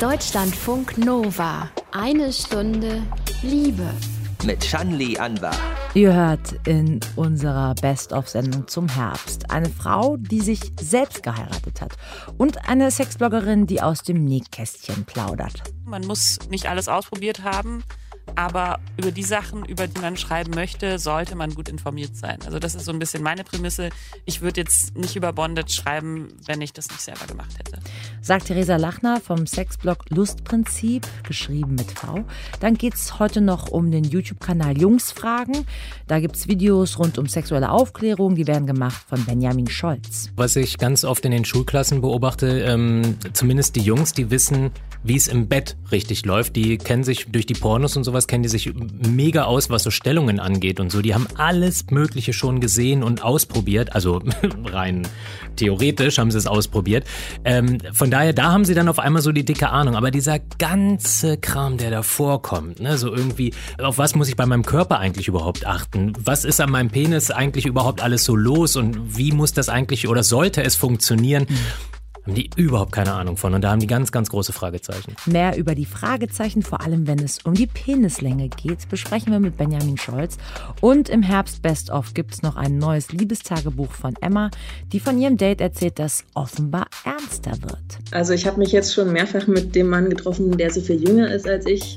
Deutschlandfunk Nova. Eine Stunde Liebe. Mit Shanli Anwar. Ihr hört in unserer Best-of-Sendung zum Herbst eine Frau, die sich selbst geheiratet hat und eine Sexbloggerin, die aus dem Nähkästchen plaudert. Man muss nicht alles ausprobiert haben, aber über die Sachen, über die man schreiben möchte, sollte man gut informiert sein. Also das ist so ein bisschen meine Prämisse. Ich würde jetzt nicht über Bondage schreiben, wenn ich das nicht selber gemacht hätte. Sagt Theresa Lachner vom Sexblog Lustprinzip, geschrieben mit V. Dann geht es heute noch um den YouTube-Kanal Jungsfragen. Da gibt es Videos rund um sexuelle Aufklärung, die werden gemacht von Benjamin Scholz. Was ich ganz oft in den Schulklassen beobachte, ähm, zumindest die Jungs, die wissen, wie es im Bett richtig läuft. Die kennen sich durch die Pornos und sowas, kennen die sich mega aus, was so Stellungen angeht und so. Die haben alles Mögliche schon gesehen und ausprobiert. Also rein theoretisch haben sie es ausprobiert. Ähm, von daher, da haben sie dann auf einmal so die dicke Ahnung. Aber dieser ganze Kram, der da vorkommt, ne, so irgendwie, auf was muss ich bei meinem Körper eigentlich überhaupt achten? Was ist an meinem Penis eigentlich überhaupt alles so los und wie muss das eigentlich oder sollte es funktionieren? Mhm haben die überhaupt keine Ahnung von. Und da haben die ganz, ganz große Fragezeichen. Mehr über die Fragezeichen, vor allem wenn es um die Penislänge geht, besprechen wir mit Benjamin Scholz. Und im Herbst Best of gibt es noch ein neues Liebestagebuch von Emma, die von ihrem Date erzählt, das offenbar ernster wird. Also ich habe mich jetzt schon mehrfach mit dem Mann getroffen, der so viel jünger ist als ich.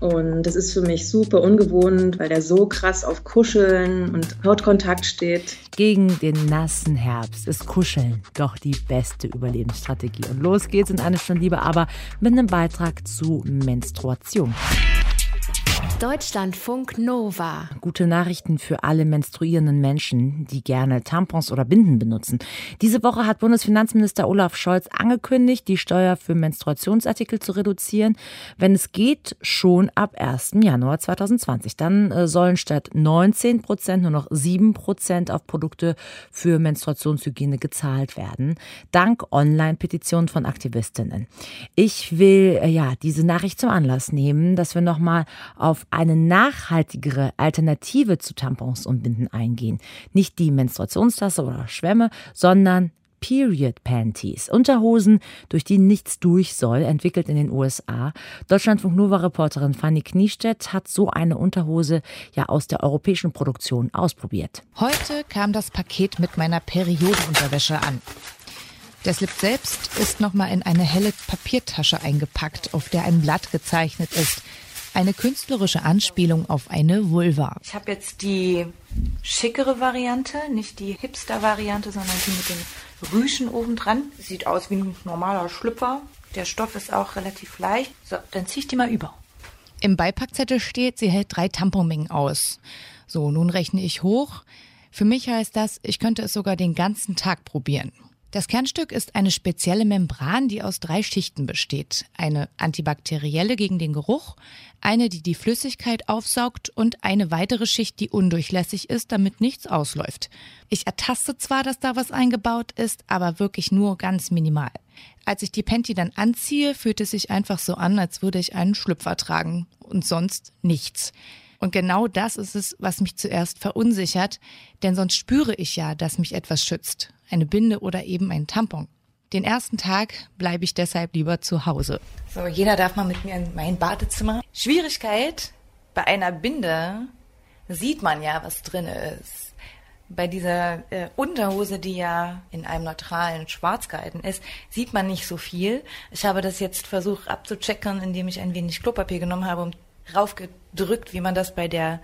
Und das ist für mich super ungewohnt, weil der so krass auf Kuscheln und Hautkontakt steht. Gegen den nassen Herbst ist Kuscheln doch die beste Überlebensstrategie. Und los geht's in eine Stunde Liebe, aber mit einem Beitrag zu Menstruation. Deutschlandfunk Nova. Gute Nachrichten für alle menstruierenden Menschen, die gerne Tampons oder Binden benutzen. Diese Woche hat Bundesfinanzminister Olaf Scholz angekündigt, die Steuer für Menstruationsartikel zu reduzieren, wenn es geht, schon ab 1. Januar 2020. Dann äh, sollen statt 19 Prozent nur noch 7 Prozent auf Produkte für Menstruationshygiene gezahlt werden, dank Online-Petitionen von Aktivistinnen. Ich will äh, ja diese Nachricht zum Anlass nehmen, dass wir nochmal auf eine nachhaltigere Alternative zu Tampons und Binden eingehen. Nicht die Menstruationstasse oder Schwämme, sondern Period Panties, Unterhosen, durch die nichts durch soll, entwickelt in den USA. Deutschlandfunk Nova Reporterin Fanny Kniestedt hat so eine Unterhose ja aus der europäischen Produktion ausprobiert. Heute kam das Paket mit meiner Periodenunterwäsche an. Der Slip selbst ist nochmal in eine helle Papiertasche eingepackt, auf der ein Blatt gezeichnet ist. Eine künstlerische Anspielung auf eine Vulva. Ich habe jetzt die schickere Variante, nicht die Hipster-Variante, sondern die mit den Rüschen obendran. Sieht aus wie ein normaler Schlüpfer. Der Stoff ist auch relativ leicht. So, dann ziehe ich die mal über. Im Beipackzettel steht, sie hält drei Tamponmengen aus. So, nun rechne ich hoch. Für mich heißt das, ich könnte es sogar den ganzen Tag probieren. Das Kernstück ist eine spezielle Membran, die aus drei Schichten besteht. Eine antibakterielle gegen den Geruch, eine, die die Flüssigkeit aufsaugt und eine weitere Schicht, die undurchlässig ist, damit nichts ausläuft. Ich ertaste zwar, dass da was eingebaut ist, aber wirklich nur ganz minimal. Als ich die Panty dann anziehe, fühlt es sich einfach so an, als würde ich einen Schlüpfer tragen und sonst nichts. Und genau das ist es, was mich zuerst verunsichert, denn sonst spüre ich ja, dass mich etwas schützt. Eine Binde oder eben ein Tampon. Den ersten Tag bleibe ich deshalb lieber zu Hause. So, jeder darf mal mit mir in mein Badezimmer. Schwierigkeit bei einer Binde sieht man ja, was drin ist. Bei dieser äh, Unterhose, die ja in einem neutralen Schwarz gehalten ist, sieht man nicht so viel. Ich habe das jetzt versucht abzuchecken, indem ich ein wenig Klopapier genommen habe, um raufgedrückt, wie man das bei der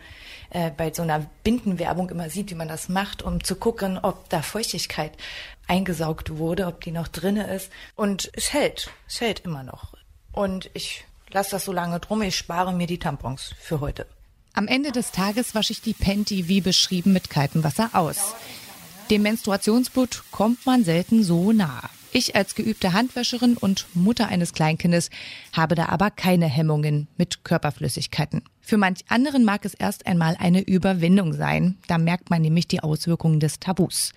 äh, bei so einer Bindenwerbung immer sieht, wie man das macht, um zu gucken, ob da Feuchtigkeit eingesaugt wurde, ob die noch drinne ist. Und es hält, es hält immer noch. Und ich lasse das so lange drum, ich spare mir die Tampons für heute. Am Ende des Tages wasche ich die Panty wie beschrieben mit kaltem Wasser aus. Dem Menstruationsblut kommt man selten so nah. Ich als geübte Handwäscherin und Mutter eines Kleinkindes habe da aber keine Hemmungen mit Körperflüssigkeiten. Für manch anderen mag es erst einmal eine Überwindung sein. Da merkt man nämlich die Auswirkungen des Tabus.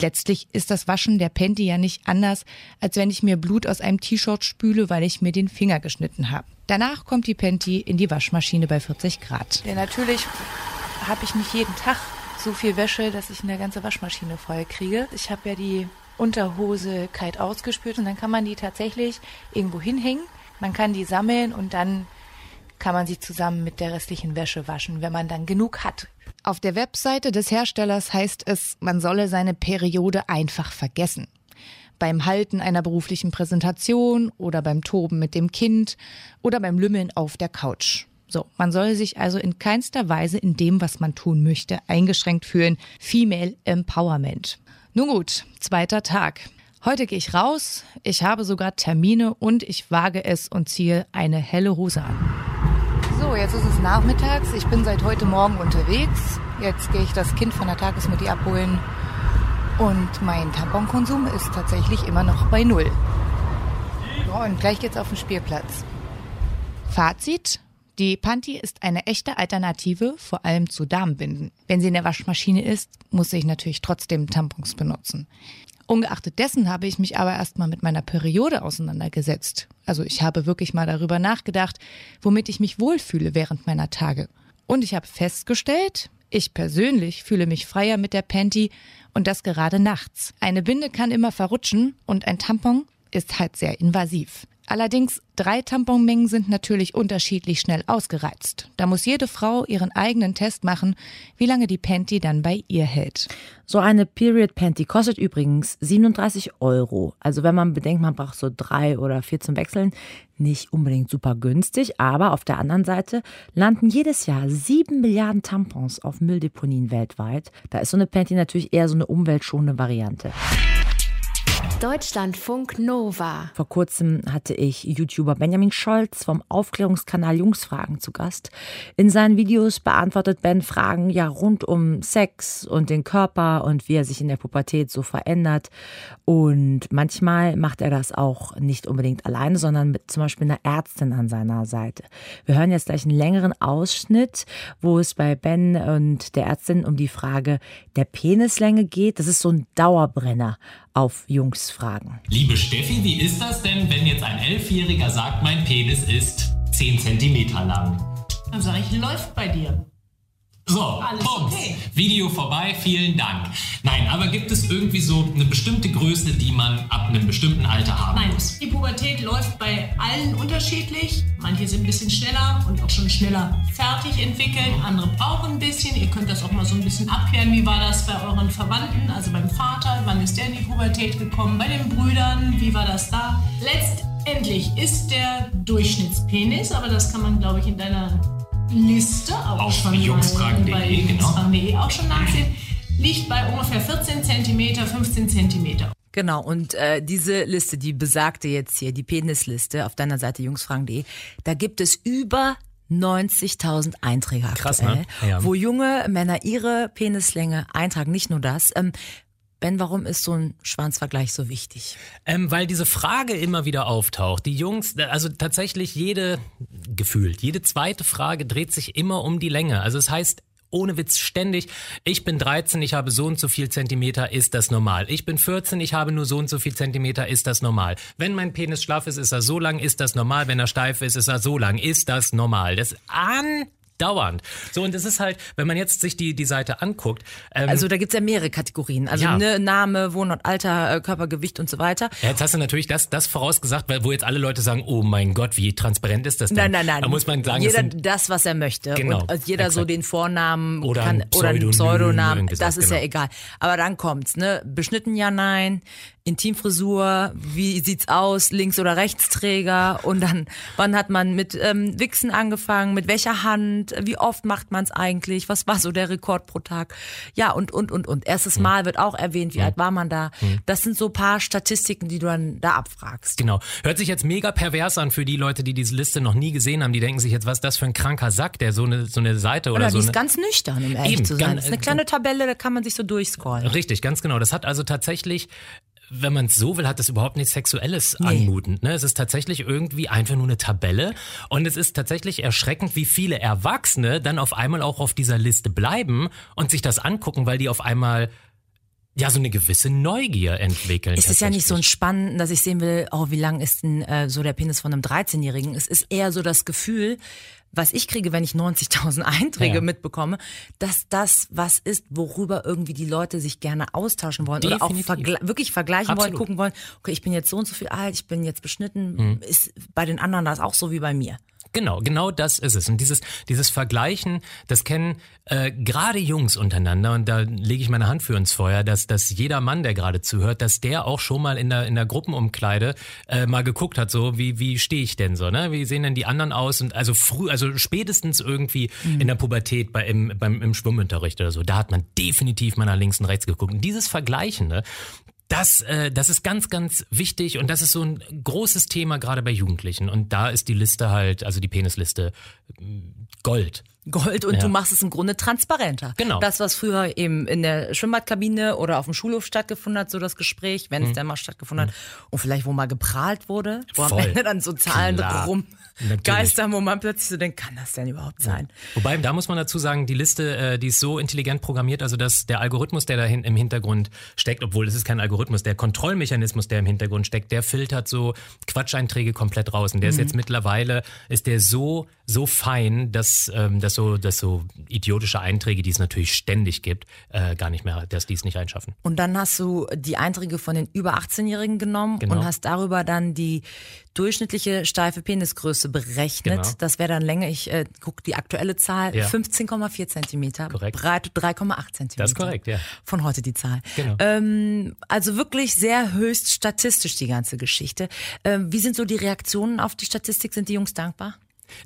Letztlich ist das Waschen der Panty ja nicht anders, als wenn ich mir Blut aus einem T-Shirt spüle, weil ich mir den Finger geschnitten habe. Danach kommt die Panty in die Waschmaschine bei 40 Grad. Denn natürlich habe ich nicht jeden Tag so viel Wäsche, dass ich eine ganze Waschmaschine voll kriege. Ich habe ja die Unterhose kalt ausgespült und dann kann man die tatsächlich irgendwo hinhängen. Man kann die sammeln und dann kann man sie zusammen mit der restlichen Wäsche waschen, wenn man dann genug hat. Auf der Webseite des Herstellers heißt es, man solle seine Periode einfach vergessen. Beim Halten einer beruflichen Präsentation oder beim Toben mit dem Kind oder beim Lümmeln auf der Couch. So, man soll sich also in keinster Weise in dem, was man tun möchte, eingeschränkt fühlen. Female Empowerment. Nun gut, zweiter Tag. Heute gehe ich raus, ich habe sogar Termine und ich wage es und ziehe eine helle Hose an. So, jetzt ist es nachmittags. Ich bin seit heute Morgen unterwegs. Jetzt gehe ich das Kind von der Tagesmutti abholen. Und mein Tamponkonsum ist tatsächlich immer noch bei Null. Und gleich geht's auf den Spielplatz. Fazit. Die Panty ist eine echte Alternative, vor allem zu Damenbinden. Wenn sie in der Waschmaschine ist, muss ich natürlich trotzdem Tampons benutzen. Ungeachtet dessen habe ich mich aber erstmal mit meiner Periode auseinandergesetzt. Also ich habe wirklich mal darüber nachgedacht, womit ich mich wohlfühle während meiner Tage. Und ich habe festgestellt, ich persönlich fühle mich freier mit der Panty und das gerade nachts. Eine Binde kann immer verrutschen und ein Tampon ist halt sehr invasiv. Allerdings, drei Tamponmengen sind natürlich unterschiedlich schnell ausgereizt. Da muss jede Frau ihren eigenen Test machen, wie lange die Panty dann bei ihr hält. So eine Period Panty kostet übrigens 37 Euro. Also wenn man bedenkt, man braucht so drei oder vier zum Wechseln, nicht unbedingt super günstig. Aber auf der anderen Seite landen jedes Jahr sieben Milliarden Tampons auf Mülldeponien weltweit. Da ist so eine Panty natürlich eher so eine umweltschonende Variante. Deutschlandfunk Nova. Vor kurzem hatte ich YouTuber Benjamin Scholz vom Aufklärungskanal Jungsfragen zu Gast. In seinen Videos beantwortet Ben Fragen ja rund um Sex und den Körper und wie er sich in der Pubertät so verändert. Und manchmal macht er das auch nicht unbedingt alleine, sondern mit zum Beispiel einer Ärztin an seiner Seite. Wir hören jetzt gleich einen längeren Ausschnitt, wo es bei Ben und der Ärztin um die Frage der Penislänge geht. Das ist so ein Dauerbrenner auf Jungsfragen. Liebe Steffi, wie ist das denn, wenn jetzt ein Elfjähriger sagt, mein Penis ist 10 Zentimeter lang? Dann sage ich, läuft bei dir. So, Alles Bums. okay. Video vorbei, vielen Dank. Nein, aber gibt es irgendwie so eine bestimmte Größe, die man ab einem bestimmten Alter haben Nein, muss? die Pubertät läuft bei allen unterschiedlich. Manche sind ein bisschen schneller und auch schon schneller fertig entwickelt. Andere brauchen ein bisschen. Ihr könnt das auch mal so ein bisschen abklären. Wie war das bei euren Verwandten, also beim Vater? Wann ist der in die Pubertät gekommen? Bei den Brüdern, wie war das da? Letztendlich ist der Durchschnittspenis, aber das kann man, glaube ich, in deiner Liste auch Auf schon jungsfragen.de, bei genau. auch schon nachsehen. Liegt bei ungefähr 14 cm, 15 cm. Genau, und äh, diese Liste, die besagte jetzt hier, die Penisliste auf deiner Seite jungsfragen.de, da gibt es über 90.000 Einträge Krass, aktuell, ne? Ja. wo junge Männer ihre Penislänge eintragen. Nicht nur das. Ähm, ben, warum ist so ein Schwanzvergleich so wichtig? Ähm, weil diese Frage immer wieder auftaucht. Die Jungs, also tatsächlich jede, gefühlt, jede zweite Frage dreht sich immer um die Länge. Also es heißt, ohne Witz ständig, ich bin 13, ich habe so und so viel Zentimeter, ist das normal? Ich bin 14, ich habe nur so und so viel Zentimeter, ist das normal? Wenn mein Penis schlaff ist, ist er so lang, ist das normal? Wenn er steif ist, ist er so lang, ist das normal? Das andauernd. So, und es ist halt, wenn man jetzt sich die, die Seite anguckt, ähm, Also da gibt's ja mehrere Kategorien. Also Ja. ne, Name, Wohnort, Alter, äh, Körpergewicht und so weiter. Ja, jetzt hast du natürlich das, das vorausgesagt, weil, wo jetzt alle Leute sagen, oh mein Gott, wie transparent ist das denn? Nein, nein, nein. Da muss man sagen, jeder das sind, das, was er möchte. Genau, Und äh, jeder so exakt. den Vornamen Oder kann, ein oder einen Pseudonamen. Das ist ja genau. egal. Aber dann kommt's, ne? Beschnitten ja, nein. Intimfrisur, wie sieht's aus, Links- oder Rechtsträger und dann, wann hat man mit ähm, Wichsen angefangen, mit welcher Hand, wie oft macht man's eigentlich, was war so der Rekord pro Tag, ja und und und und. Erstes Mal wird auch erwähnt, wie alt war man da. Das sind so paar Statistiken, die du dann da abfragst. Genau. Hört sich jetzt mega pervers an für die Leute, die diese Liste noch nie gesehen haben. Die denken sich jetzt, was ist das für ein kranker Sack, der so eine, so eine Seite oder Oder so die ist ganz nüchtern, um ehrlich Eben, zu sein. ganz- Das ist eine kleine Tabelle, da kann man sich so durchscrollen. Richtig, ganz genau. Das hat also tatsächlich, wenn man es so will, hat das überhaupt nichts Sexuelles anmutend. Ne? Es ist tatsächlich irgendwie einfach nur eine Tabelle. Und es ist tatsächlich erschreckend, wie viele Erwachsene dann auf einmal auch auf dieser Liste bleiben und sich das angucken, weil die auf einmal ja, so eine gewisse Neugier entwickeln. Es ist ja nicht so ein Spannen, dass ich sehen will, oh, wie lang ist denn äh, so der Penis von einem 13-Jährigen? Es ist eher so das Gefühl, was ich kriege, wenn ich 90.000 Einträge Ja. mitbekomme, dass das was ist, worüber irgendwie die Leute sich gerne austauschen wollen oder auch Definitiv. vergle wirklich vergleichen wollen, Absolut. gucken wollen, okay, ich bin jetzt so und so viel alt, ich bin jetzt beschnitten, Mhm. ist bei den anderen das auch so wie bei mir. Genau, genau das ist es. Und dieses, dieses Vergleichen, das kennen äh, gerade Jungs untereinander, und da lege ich meine Hand für ins Feuer, dass, dass jeder Mann, der gerade zuhört, dass der auch schon mal in der, in der Gruppenumkleide äh, mal geguckt hat, so wie, wie stehe ich denn so, ne? Wie sehen denn die anderen aus? Und also früh, also spätestens irgendwie in der Pubertät bei, im, beim, im Schwimmunterricht oder so, da hat man definitiv mal nach links und rechts geguckt. Und dieses Vergleichen, ne? Das, äh, das ist ganz, ganz wichtig und das ist so ein großes Thema gerade bei Jugendlichen. Und da ist die Liste halt, also die Penisliste, Gold. Gold und Ja. du machst es im Grunde transparenter. Genau. Das, was früher eben in der Schwimmbadkabine oder auf dem Schulhof stattgefunden hat, so das Gespräch, wenn es denn mal stattgefunden hat, und vielleicht wo mal geprahlt wurde, wo am Mhm. Voll. Ende dann so Zahlen Klar. rumgeistern, wo man plötzlich so denkt, kann das denn überhaupt sein? Wobei, da muss man dazu sagen, die Liste, äh, die ist so intelligent programmiert, also dass der Algorithmus, der da im Hintergrund steckt, obwohl es ist kein Algorithmus, der Kontrollmechanismus, der im Hintergrund steckt, der filtert so Quatscheinträge komplett raus. Und der ist jetzt mittlerweile, ist der so, so fein, dass, ähm, dass so, dass so idiotische Einträge, die es natürlich ständig gibt, äh, gar nicht mehr, dass die es nicht einschaffen. Und dann hast du die Einträge von den über 18-Jährigen genommen Genau. und hast darüber dann die durchschnittliche steife Penisgröße berechnet. Genau. Das wäre dann Länge, ich äh, guck die aktuelle Zahl, Ja. 15,4 Zentimeter, Korrekt. Breite 3,8 Zentimeter. Das ist korrekt, ja. Von heute die Zahl. Genau. Ähm, also wirklich sehr höchst statistisch die ganze Geschichte. Ähm, wie sind so die Reaktionen auf die Statistik? Sind die Jungs dankbar?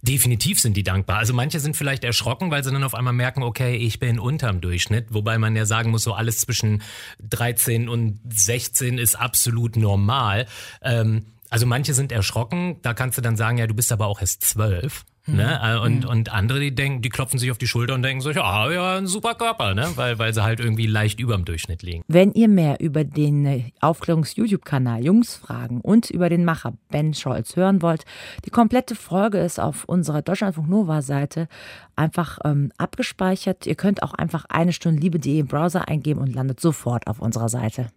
Definitiv sind die dankbar. Also manche sind vielleicht erschrocken, weil sie dann auf einmal merken, okay, ich bin unterm Durchschnitt. Wobei man ja sagen muss, so alles zwischen 13 und 16 ist absolut normal. Ähm, also manche sind erschrocken, da kannst du dann sagen, ja, du bist aber auch erst 12. Ne? Äh, Und, und andere, die denken, die klopfen sich auf die Schulter und denken so, ja, ja, ein super Körper, ne? Weil, weil sie halt irgendwie leicht überm Durchschnitt liegen. Wenn ihr mehr über den äh, Aufklärungs-YouTube-Kanal Jungs fragen und über den Macher Ben Scholz hören wollt, die komplette Folge ist auf unserer Deutschlandfunk Nova-Seite einfach ähm, abgespeichert. Ihr könnt auch einfach eine Stunde Liebe.de im Browser eingeben und landet sofort auf unserer Seite.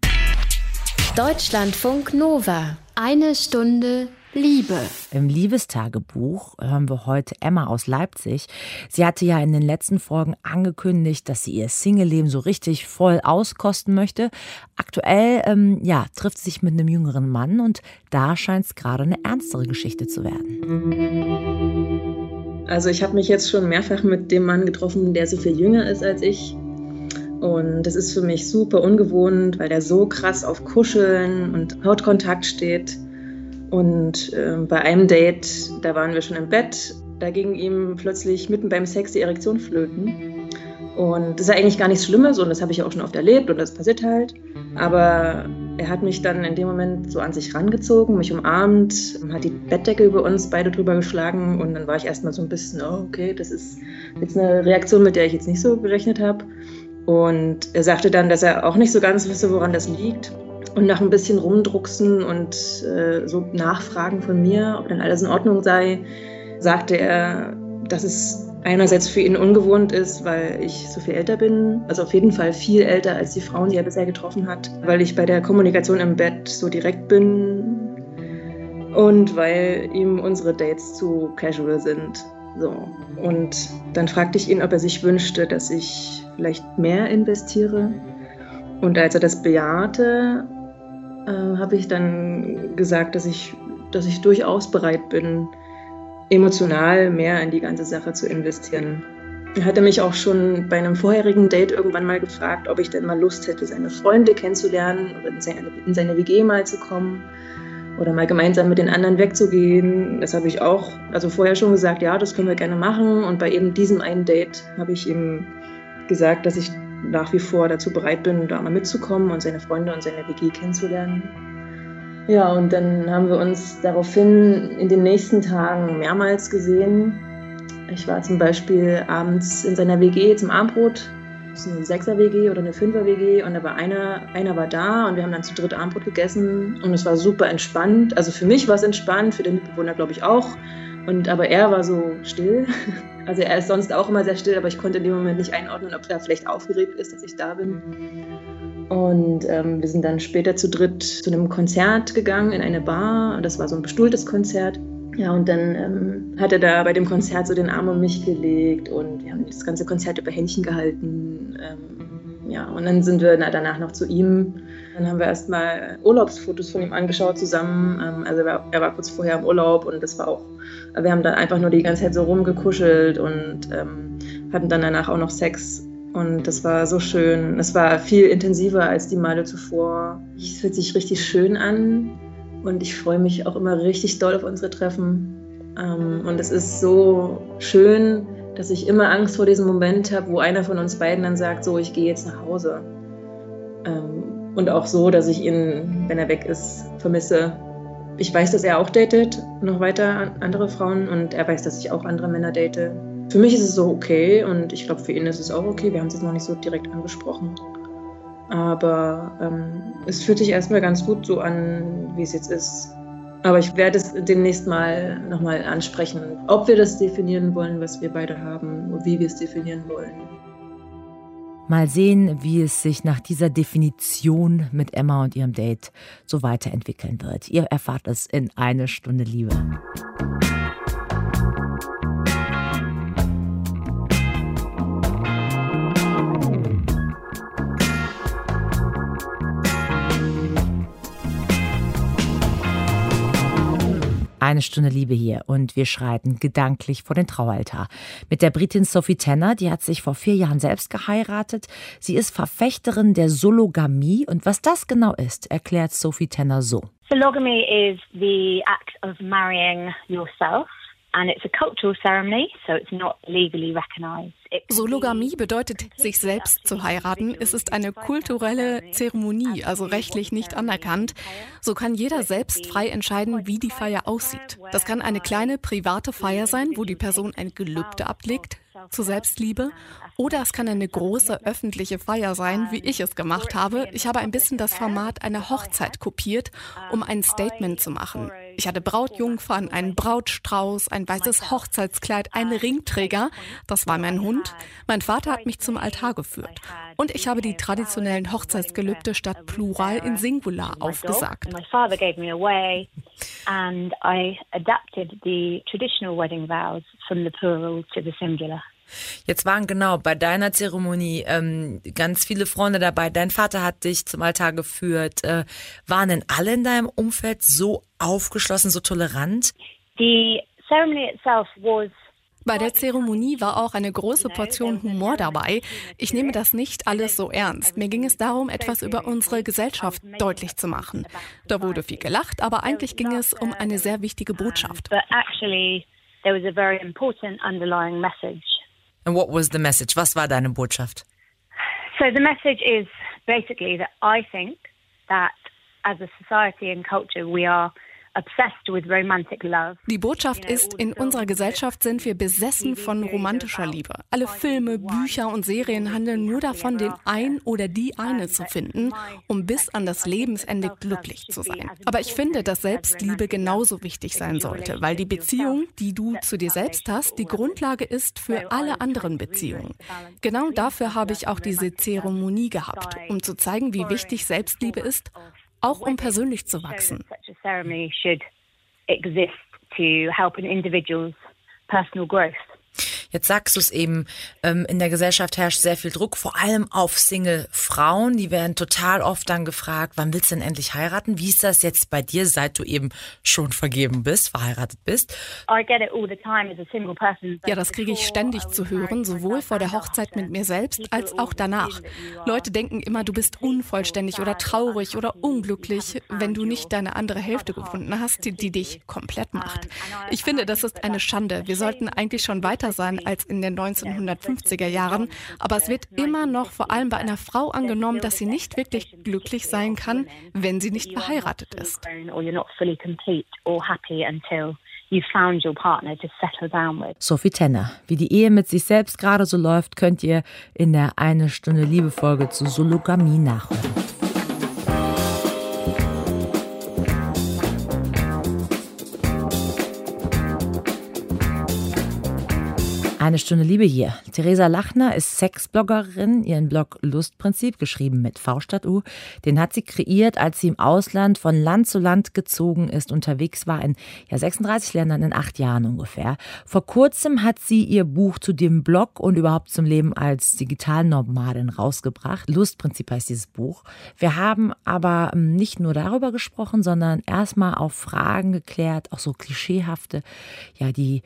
Deutschlandfunk Nova. Eine Stunde Liebe. Im Liebestagebuch hören wir heute Emma aus Leipzig. Sie hatte ja in den letzten Folgen angekündigt, dass sie ihr Single-Leben so richtig voll auskosten möchte. Aktuell, ähm, ja, trifft sie sich mit einem jüngeren Mann und da scheint es gerade eine ernstere Geschichte zu werden. Also ich habe mich jetzt schon mehrfach mit dem Mann getroffen, der so viel jünger ist als ich. Und das ist für mich super ungewohnt, weil der so krass auf Kuscheln und Hautkontakt steht. Und äh, bei einem Date, da waren wir schon im Bett, da ging ihm plötzlich mitten beim Sex die Erektion flöten. Und das ist ja eigentlich gar nichts Schlimmes und das habe ich auch schon oft erlebt und das passiert halt. Aber er hat mich dann in dem Moment so an sich rangezogen, mich umarmt, hat die Bettdecke über uns beide drüber geschlagen und dann war ich erstmal so ein bisschen, oh, okay, das ist jetzt eine Reaktion, mit der ich jetzt nicht so gerechnet habe. Und er sagte dann, dass er auch nicht so ganz wisse, woran das liegt. Und nach ein bisschen rumdrucksen und äh, so Nachfragen von mir, ob dann alles in Ordnung sei, sagte er, dass es einerseits für ihn ungewohnt ist, weil ich so viel älter bin, also auf jeden Fall viel älter als die Frauen, die er bisher getroffen hat, weil ich bei der Kommunikation im Bett so direkt bin und weil ihm unsere Dates zu casual sind. So. Und dann fragte ich ihn, ob er sich wünschte, dass ich vielleicht mehr investiere. Und als er das bejahte, äh, habe ich dann gesagt, dass ich, dass ich durchaus bereit bin, emotional mehr in die ganze Sache zu investieren. Er hatte mich auch schon bei einem vorherigen Date irgendwann mal gefragt, ob ich denn mal Lust hätte, seine Freunde kennenzulernen oder in seine, in seine WG mal zu kommen oder mal gemeinsam mit den anderen wegzugehen. Das habe ich auch, also vorher schon gesagt, ja, das können wir gerne machen. Und bei eben diesem einen Date habe ich ihm gesagt, dass ich nach wie vor dazu bereit bin, da mal mitzukommen und seine Freunde und seine WG kennenzulernen. Ja, und dann haben wir uns daraufhin in den nächsten Tagen mehrmals gesehen. Ich war zum Beispiel abends in seiner WG zum Abendbrot. Das ist eine Sechser-WG oder eine Fünfer-WG und da war einer, einer war da und wir haben dann zu dritt Abendbrot gegessen und es war super entspannt. Also für mich war es entspannt, für den Mitbewohner glaube ich auch. Und aber er war so still. Also er ist sonst auch immer sehr still, aber ich konnte in dem Moment nicht einordnen, ob er vielleicht aufgeregt ist, dass ich da bin. Und ähm, wir sind dann später zu dritt zu einem Konzert gegangen in eine Bar. Das war so ein bestuhltes Konzert. Ja, und dann ähm, hat er da bei dem Konzert so den Arm um mich gelegt und wir haben das ganze Konzert über Händchen gehalten. Ähm, ja, und dann sind wir danach noch zu ihm. Dann haben wir erstmal Urlaubsfotos von ihm angeschaut zusammen. Ähm, also er war, kurz vorher im Urlaub und das war auch, wir haben dann einfach nur die ganze Zeit so rumgekuschelt und ähm, hatten dann danach auch noch Sex. Und das war so schön. Es war viel intensiver als die Male zuvor. Es fühlt sich richtig schön an und ich freue mich auch immer richtig doll auf unsere Treffen. Ähm, und es ist so schön, dass ich immer Angst vor diesem Moment habe, wo einer von uns beiden dann sagt, so, ich gehe jetzt nach Hause. Ähm, und auch so, dass ich ihn, wenn er weg ist, vermisse. Ich weiß, dass er auch datet, noch weiter andere Frauen und er weiß, dass ich auch andere Männer date. Für mich ist es so okay und ich glaube, für ihn ist es auch okay. Wir haben es jetzt noch nicht so direkt angesprochen. Aber ähm, es fühlt sich erstmal ganz gut so an, wie es jetzt ist. Aber ich werde es demnächst mal nochmal ansprechen, ob wir das definieren wollen, was wir beide haben, und wie wir es definieren wollen. Mal sehen, wie es sich nach dieser Definition mit Emma und ihrem Date so weiterentwickeln wird. Ihr erfahrt es in eine Stunde Liebe. Eine Stunde Liebe hier und wir schreiten gedanklich vor den Traualtar. Mit der Britin Sophie Tanner, die hat sich vor vier Jahren selbst geheiratet. Sie ist Verfechterin der Sologamie und was das genau ist, erklärt Sophie Tanner so. Sologamy is the act of marrying yourself. Sologamie bedeutet, sich selbst zu heiraten. Es ist eine kulturelle Zeremonie, also rechtlich nicht anerkannt. So kann jeder selbst frei entscheiden, wie die Feier aussieht. Das kann eine kleine private Feier sein, wo die Person ein Gelübde ablegt zur Selbstliebe oder es kann eine große öffentliche Feier sein, wie ich es gemacht habe. Ich habe ein bisschen das Format einer Hochzeit kopiert, um ein Statement zu machen. Ich hatte Brautjungfern, einen Brautstrauß, ein weißes Hochzeitskleid, einen Ringträger. Das war mein Hund. Mein Vater hat mich zum Altar geführt. Und ich habe die traditionellen Hochzeitsgelübde statt Plural in Singular aufgesagt. And I adapted the traditional wedding vows from the plural to the singular. Jetzt waren genau bei deiner Zeremonie ähm, ganz viele Freunde dabei. Dein Vater hat dich zum Altar geführt. Äh, waren denn alle in deinem Umfeld so aufgeschlossen, so tolerant? The ceremony itself was bei der Zeremonie war auch eine große Portion Humor dabei. Ich nehme das nicht alles so ernst. Mir ging es darum, etwas über unsere Gesellschaft deutlich zu machen. Da wurde viel gelacht, aber eigentlich ging es um eine sehr wichtige Botschaft. And what was the message? Was war deine Botschaft? So the message is basically that I think that as a society and culture we are die Botschaft ist, in unserer Gesellschaft sind wir besessen von romantischer Liebe. Alle Filme, Bücher und Serien handeln nur davon, den ein oder die eine zu finden, um bis an das Lebensende glücklich zu sein. Aber ich finde, dass Selbstliebe genauso wichtig sein sollte, weil die Beziehung, die du zu dir selbst hast, die Grundlage ist für alle anderen Beziehungen. Genau dafür habe ich auch diese Zeremonie gehabt, um zu zeigen, wie wichtig Selbstliebe ist auch um persönlich zu wachsen. Jetzt sagst du es eben, ähm, in der Gesellschaft herrscht sehr viel Druck, vor allem auf Single-Frauen. Die werden total oft dann gefragt, wann willst du denn endlich heiraten? Wie ist das jetzt bei dir, seit du eben schon vergeben bist, verheiratet bist? Ja, das kriege ich ständig zu hören, sowohl vor der Hochzeit mit mir selbst als auch danach. Leute denken immer, du bist unvollständig oder traurig oder unglücklich, wenn du nicht deine andere Hälfte gefunden hast, die, die dich komplett macht. Ich finde, das ist eine Schande. Wir sollten eigentlich schon weiter sein als in den 1950er Jahren, aber es wird immer noch vor allem bei einer Frau angenommen, dass sie nicht wirklich glücklich sein kann, wenn sie nicht verheiratet ist. Sophie Tenner. Wie die Ehe mit sich selbst gerade so läuft, könnt ihr in der Eine Stunde Liebe Folge zu Sologamie nachhören. Eine Stunde Liebe hier. Theresa Lachner ist Sexbloggerin. Ihren Blog Lustprinzip, geschrieben mit V statt U, den hat sie kreiert, als sie im Ausland von Land zu Land gezogen ist, unterwegs war in ja, 36 Ländern in acht Jahren ungefähr. Vor kurzem hat sie ihr Buch zu dem Blog und überhaupt zum Leben als Digitalnomadin rausgebracht. Lustprinzip heißt dieses Buch. Wir haben aber ähm, nicht nur darüber gesprochen, sondern erstmal auch Fragen geklärt, auch so klischeehafte, ja, die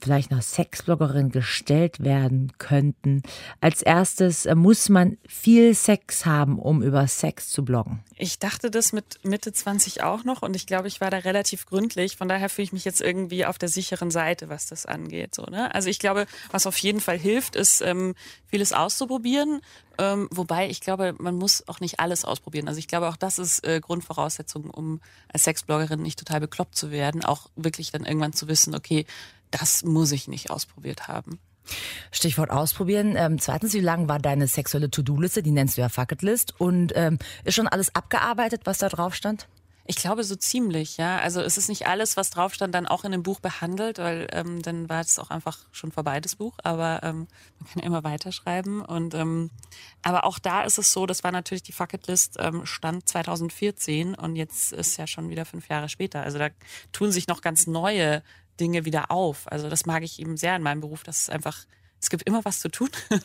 vielleicht nach Sexbloggerin gestellt werden könnten. Als erstes äh, muss man viel Sex haben, um über Sex zu bloggen. Ich dachte das mit Mitte 20 auch noch und ich glaube, ich war da relativ gründlich. Von daher fühle ich mich jetzt irgendwie auf der sicheren Seite, was das angeht. So, ne? Also ich glaube, was auf jeden Fall hilft, ist ähm, vieles auszuprobieren. Ähm, wobei ich glaube, man muss auch nicht alles ausprobieren. Also ich glaube, auch das ist äh, Grundvoraussetzung, um als Sexbloggerin nicht total bekloppt zu werden. Auch wirklich dann irgendwann zu wissen, okay, das muss ich nicht ausprobiert haben. Stichwort ausprobieren. Ähm, zweitens, wie lang war deine sexuelle To-Do-Liste? Die nennst du ja Fucketlist. Und ähm, ist schon alles abgearbeitet, was da drauf stand? Ich glaube so ziemlich, ja. Also es ist nicht alles, was drauf stand, dann auch in dem Buch behandelt, weil ähm, dann war es auch einfach schon vorbei, das Buch. Aber ähm, man kann ja immer weiterschreiben. Und ähm, aber auch da ist es so, das war natürlich die Fucketlist ähm, stand 2014 und jetzt ist ja schon wieder fünf Jahre später. Also da tun sich noch ganz neue Dinge wieder auf. Also das mag ich eben sehr in meinem Beruf, dass es einfach, es gibt immer was zu tun.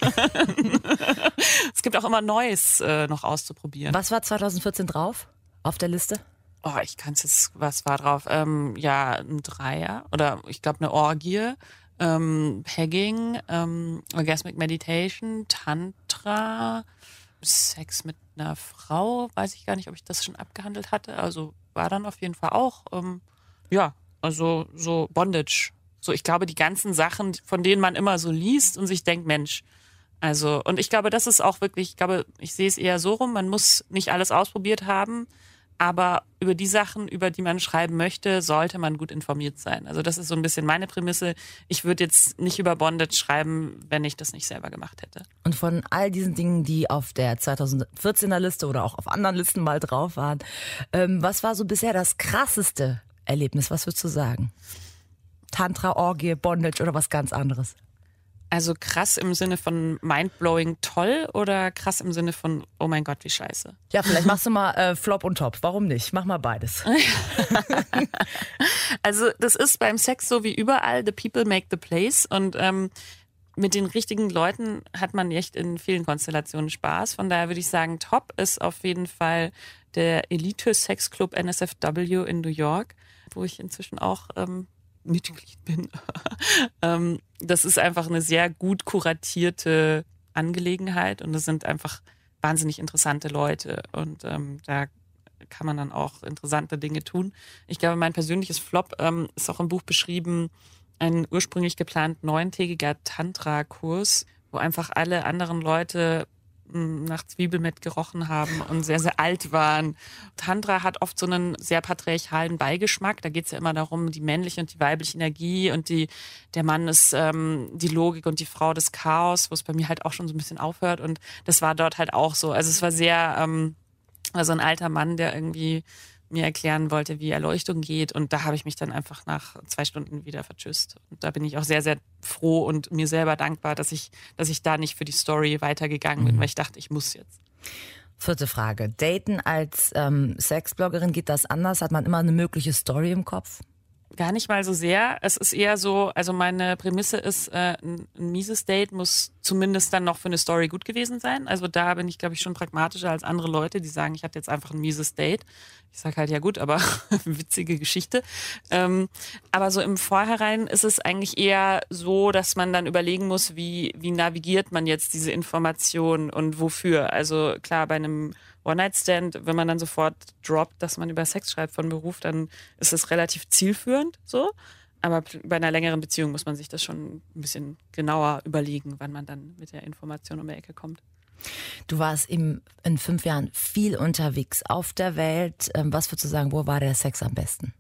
es gibt auch immer Neues äh, noch auszuprobieren. Was war 2014 drauf auf der Liste? Oh, ich kann es jetzt, was war drauf? Ähm, ja, ein Dreier oder ich glaube eine Orgie, ähm, Pegging, ähm, Orgasmic Meditation, Tantra, Sex mit einer Frau, weiß ich gar nicht, ob ich das schon abgehandelt hatte. Also war dann auf jeden Fall auch, ähm, ja, also so Bondage. So, ich glaube, die ganzen Sachen, von denen man immer so liest und sich denkt, Mensch, also, und ich glaube, das ist auch wirklich, ich glaube, ich sehe es eher so rum, man muss nicht alles ausprobiert haben, aber über die Sachen, über die man schreiben möchte, sollte man gut informiert sein. Also das ist so ein bisschen meine Prämisse. Ich würde jetzt nicht über Bondage schreiben, wenn ich das nicht selber gemacht hätte. Und von all diesen Dingen, die auf der 2014er Liste oder auch auf anderen Listen mal drauf waren, ähm, was war so bisher das krasseste Erlebnis? Was würdest du sagen? Tantra, Orgie, Bondage oder was ganz anderes? Also krass im Sinne von mindblowing toll oder krass im Sinne von oh mein Gott, wie scheiße? Ja, vielleicht machst du mal äh, Flop und Top. Warum nicht? Mach mal beides. also das ist beim Sex so wie überall, the people make the place und ähm, mit den richtigen Leuten hat man echt in vielen Konstellationen Spaß. Von daher würde ich sagen, top ist auf jeden Fall der Elite Sex Club NSFW in New York wo ich inzwischen auch ähm, Mitglied bin. ähm, das ist einfach eine sehr gut kuratierte Angelegenheit und es sind einfach wahnsinnig interessante Leute und ähm, da kann man dann auch interessante Dinge tun. Ich glaube, mein persönliches Flop ähm, ist auch im Buch beschrieben, ein ursprünglich geplant neuntägiger Tantra-Kurs, wo einfach alle anderen Leute nach Zwiebelmett gerochen haben und sehr, sehr alt waren. Tantra hat oft so einen sehr patriarchalen Beigeschmack. Da geht es ja immer darum, die männliche und die weibliche Energie und die, der Mann ist ähm, die Logik und die Frau des Chaos, wo es bei mir halt auch schon so ein bisschen aufhört. Und das war dort halt auch so. Also es war sehr, ähm, also ein alter Mann, der irgendwie mir erklären wollte, wie Erleuchtung geht. Und da habe ich mich dann einfach nach zwei Stunden wieder vertschüsst. Und da bin ich auch sehr, sehr froh und mir selber dankbar, dass ich, dass ich da nicht für die Story weitergegangen bin, mhm. weil ich dachte, ich muss jetzt. Vierte Frage. Daten als ähm, Sexbloggerin geht das anders? Hat man immer eine mögliche Story im Kopf? Gar nicht mal so sehr. Es ist eher so, also meine Prämisse ist, äh, ein, mieses Date muss zumindest dann noch für eine Story gut gewesen sein. Also da bin ich, glaube ich, schon pragmatischer als andere Leute, die sagen, ich hatte jetzt einfach ein mieses Date. Ich sage halt, ja gut, aber witzige Geschichte. Ähm, aber so im Vorhinein ist es eigentlich eher so, dass man dann überlegen muss, wie, wie navigiert man jetzt diese Information und wofür. Also klar, bei einem One-Night-Stand, wenn man dann sofort droppt, dass man über Sex schreibt von Beruf, dann ist es relativ zielführend so. Aber bei einer längeren Beziehung muss man sich das schon ein bisschen genauer überlegen, wann man dann mit der Information um die Ecke kommt. Du warst im, in fünf Jahren viel unterwegs auf der Welt. Ähm, was würdest du sagen, wo war der Sex am besten?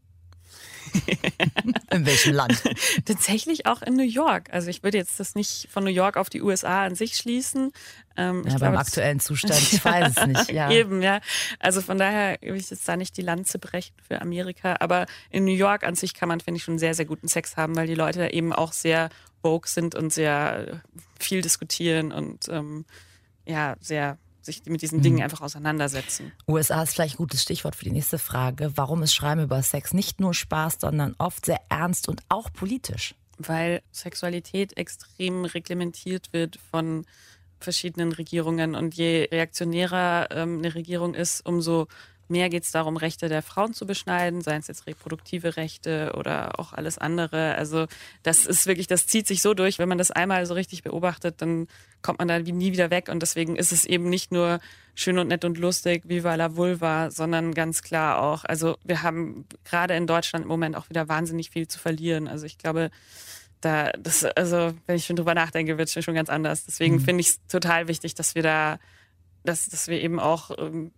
in welchem Land? Tatsächlich auch in New York. Also ich würde jetzt das nicht von New York auf die USA an sich schließen. Ähm, ja, beim aktuellen Zustand, ich weiß es nicht. Ja. Eben, ja. Also von daher will ich jetzt da nicht die Lanze brechen für Amerika. Aber in New York an sich kann man, finde ich, schon sehr, sehr guten Sex haben, weil die Leute da eben auch sehr woke sind und sehr viel diskutieren und ähm, ja, sehr sich mit diesen Dingen mhm. einfach auseinandersetzen. USA ist vielleicht ein gutes Stichwort für die nächste Frage. Warum ist Schreiben über Sex nicht nur Spaß, sondern oft sehr ernst und auch politisch? Weil Sexualität extrem reglementiert wird von verschiedenen Regierungen und je reaktionärer ähm, eine Regierung ist, umso Mehr geht es darum, Rechte der Frauen zu beschneiden, seien es jetzt reproduktive Rechte oder auch alles andere. Also das ist wirklich, das zieht sich so durch. Wenn man das einmal so richtig beobachtet, dann kommt man da nie wieder weg. Und deswegen ist es eben nicht nur schön und nett und lustig, Viva la Vulva, sondern ganz klar auch, also wir haben gerade in Deutschland im Moment auch wieder wahnsinnig viel zu verlieren. Also ich glaube, da, das, also wenn ich schon drüber nachdenke, wird es schon ganz anders. Deswegen mhm. finde ich es total wichtig, dass wir da dass, dass wir eben auch ähm,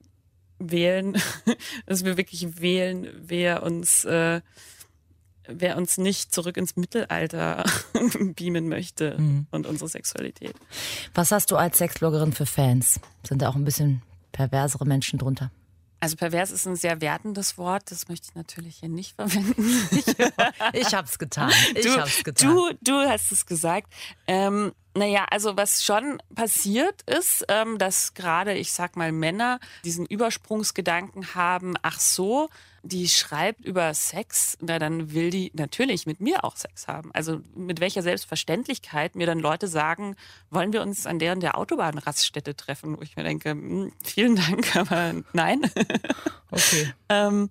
wählen, dass wir wirklich wählen, wer uns, äh, wer uns nicht zurück ins Mittelalter beamen möchte mhm. und unsere Sexualität. Was hast du als Sexbloggerin für Fans? Sind da auch ein bisschen perversere Menschen drunter? Also pervers ist ein sehr wertendes Wort, das möchte ich natürlich hier nicht verwenden. ich hab's getan. Ich du, hab's getan. Du, du hast es gesagt. Ähm, naja, also was schon passiert ist, ähm, dass gerade, ich sag mal, Männer diesen Übersprungsgedanken haben, ach so, die schreibt über Sex, na dann will die natürlich mit mir auch Sex haben. Also mit welcher Selbstverständlichkeit mir dann Leute sagen, wollen wir uns an deren der Autobahnraststätte treffen, wo ich mir denke, hm, vielen Dank, aber nein. Okay. ähm,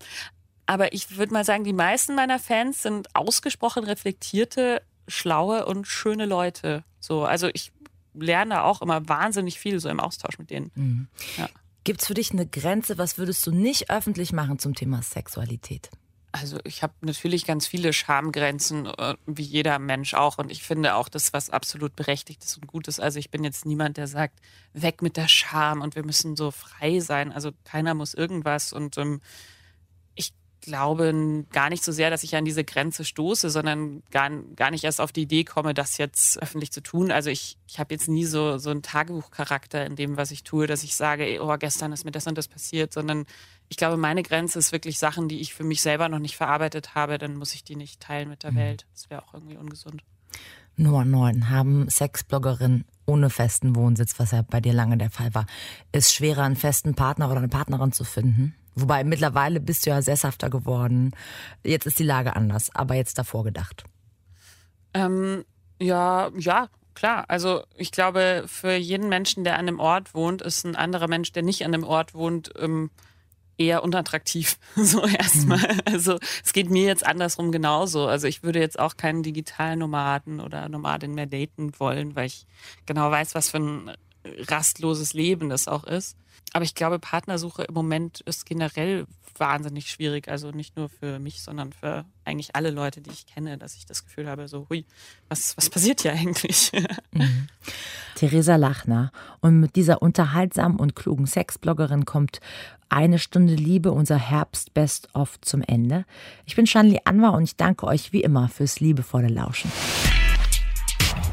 aber ich würde mal sagen, die meisten meiner Fans sind ausgesprochen reflektierte schlaue und schöne Leute. So, also ich lerne auch immer wahnsinnig viel so im Austausch mit denen. Mhm. Ja. Gibt es für dich eine Grenze? Was würdest du nicht öffentlich machen zum Thema Sexualität? Also ich habe natürlich ganz viele Schamgrenzen, äh, wie jeder Mensch auch. Und ich finde auch das, was absolut berechtigt ist und gut ist. Also ich bin jetzt niemand, der sagt, weg mit der Scham und wir müssen so frei sein. Also keiner muss irgendwas. Und ähm, glaube gar nicht so sehr, dass ich an diese Grenze stoße, sondern gar, gar nicht erst auf die Idee komme, das jetzt öffentlich zu tun. Also ich, ich habe jetzt nie so, so einen Tagebuchcharakter in dem, was ich tue, dass ich sage, oh, gestern ist mir das und das passiert, sondern ich glaube, meine Grenze ist wirklich Sachen, die ich für mich selber noch nicht verarbeitet habe, dann muss ich die nicht teilen mit der mhm. Welt. Das wäre auch irgendwie ungesund. Nummer 9. Haben Sexbloggerinnen ohne festen Wohnsitz, was ja bei dir lange der Fall war, ist schwerer, einen festen Partner oder eine Partnerin zu finden? Wobei mittlerweile bist du ja sesshafter geworden. Jetzt ist die Lage anders, aber jetzt davor gedacht. Ähm, ja, ja, klar. Also ich glaube, für jeden Menschen, der an einem Ort wohnt, ist ein anderer Mensch, der nicht an einem Ort wohnt, ähm, eher unattraktiv. So erstmal. Mhm. Also es geht mir jetzt andersrum genauso. Also ich würde jetzt auch keinen digitalen Nomaden oder Nomadin mehr daten wollen, weil ich genau weiß, was für ein rastloses Leben das auch ist. Aber ich glaube, Partnersuche im Moment ist generell wahnsinnig schwierig. Also nicht nur für mich, sondern für eigentlich alle Leute, die ich kenne, dass ich das Gefühl habe, so, hui, was, was passiert hier eigentlich? Mhm. Theresa Lachner. Und mit dieser unterhaltsamen und klugen Sexbloggerin kommt eine Stunde Liebe, unser Herbst-Best-of zum Ende. Ich bin Shanli Anwar und ich danke euch wie immer fürs liebevolle Lauschen.